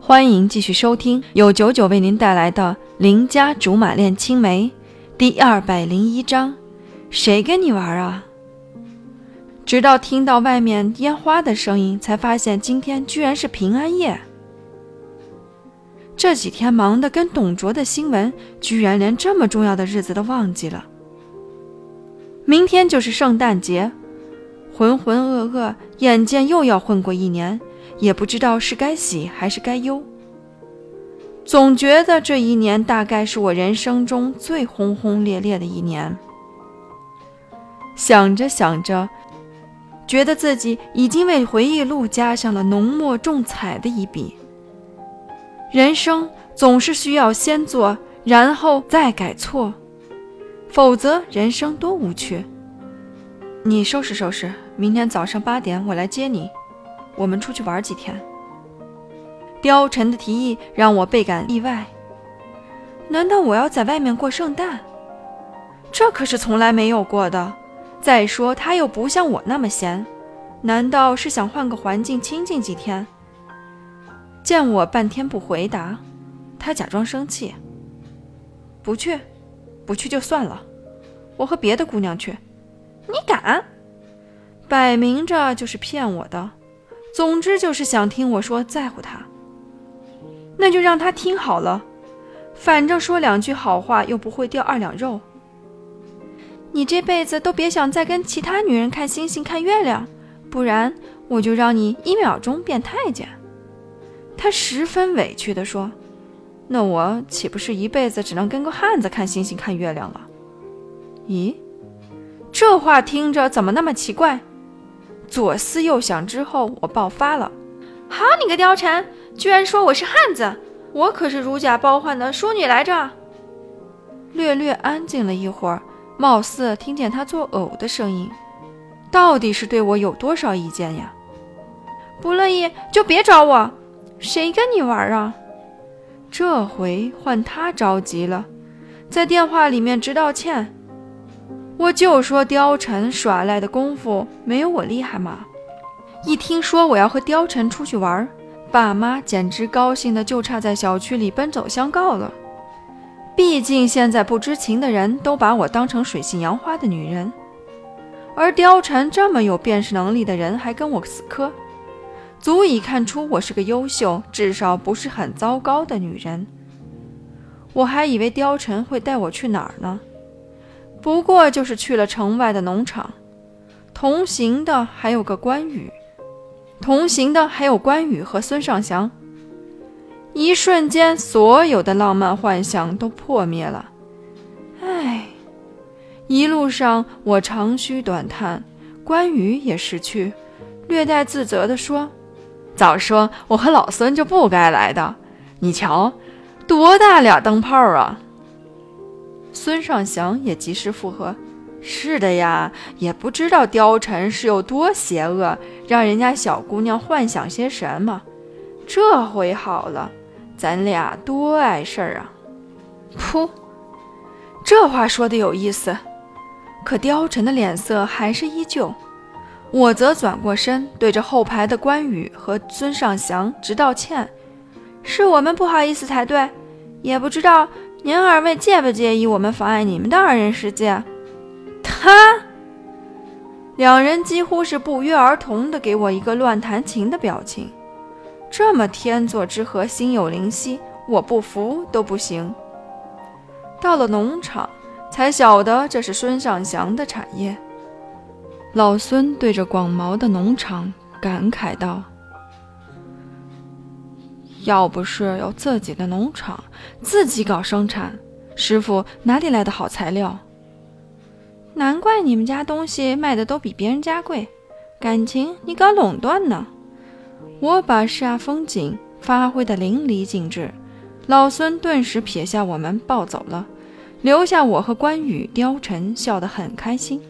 欢迎继续收听由九九为您带来的《邻家竹马恋青梅》第二百零一章。谁跟你玩啊？直到听到外面烟花的声音，才发现今天居然是平安夜。这几天忙得跟董卓的新闻，居然连这么重要的日子都忘记了。明天就是圣诞节，浑浑噩噩，眼见又要混过一年。也不知道是该喜还是该忧，总觉得这一年大概是我人生中最轰轰烈烈的一年。想着想着，觉得自己已经为回忆录加上了浓墨重彩的一笔。人生总是需要先做，然后再改错，否则人生多无趣。你收拾收拾，明天早上八点我来接你。我们出去玩几天。貂蝉的提议让我倍感意外。难道我要在外面过圣诞？这可是从来没有过的。再说他又不像我那么闲，难道是想换个环境清静几天？见我半天不回答，他假装生气。不去，不去就算了。我和别的姑娘去。你敢？摆明着就是骗我的。总之就是想听我说在乎他，那就让他听好了，反正说两句好话又不会掉二两肉。你这辈子都别想再跟其他女人看星星看月亮，不然我就让你一秒钟变太监。他十分委屈地说：“那我岂不是一辈子只能跟个汉子看星星看月亮了？”咦，这话听着怎么那么奇怪？左思右想之后，我爆发了：“好你个貂蝉，居然说我是汉子！我可是如假包换的淑女来着。”略略安静了一会儿，貌似听见他作呕的声音。到底是对我有多少意见呀？不乐意就别找我，谁跟你玩啊？这回换他着急了，在电话里面直道歉。我就说貂蝉耍赖的功夫没有我厉害嘛！一听说我要和貂蝉出去玩，爸妈简直高兴的就差在小区里奔走相告了。毕竟现在不知情的人都把我当成水性杨花的女人，而貂蝉这么有辨识能力的人还跟我死磕，足以看出我是个优秀，至少不是很糟糕的女人。我还以为貂蝉会带我去哪儿呢？不过就是去了城外的农场，同行的还有个关羽，同行的还有关羽和孙尚香。一瞬间，所有的浪漫幻想都破灭了。唉，一路上我长吁短叹，关羽也识趣，略带自责地说：“早说我和老孙就不该来的，你瞧，多大俩灯泡啊！”孙尚香也及时附和：“是的呀，也不知道貂蝉是有多邪恶，让人家小姑娘幻想些什么。这回好了，咱俩多碍事儿啊！”噗，这话说的有意思，可貂蝉的脸色还是依旧。我则转过身，对着后排的关羽和孙尚香直道歉：“是我们不好意思才对，也不知道。”您二位介不介意我们妨碍你们的二人世界？他两人几乎是不约而同的给我一个乱弹琴的表情。这么天作之合，心有灵犀，我不服都不行。到了农场，才晓得这是孙尚祥的产业。老孙对着广袤的农场感慨道。要不是有自己的农场，自己搞生产，师傅哪里来的好材料？难怪你们家东西卖的都比别人家贵，感情你搞垄断呢？我把煞风景发挥的淋漓尽致，老孙顿时撇下我们抱走了，留下我和关羽、貂蝉笑得很开心。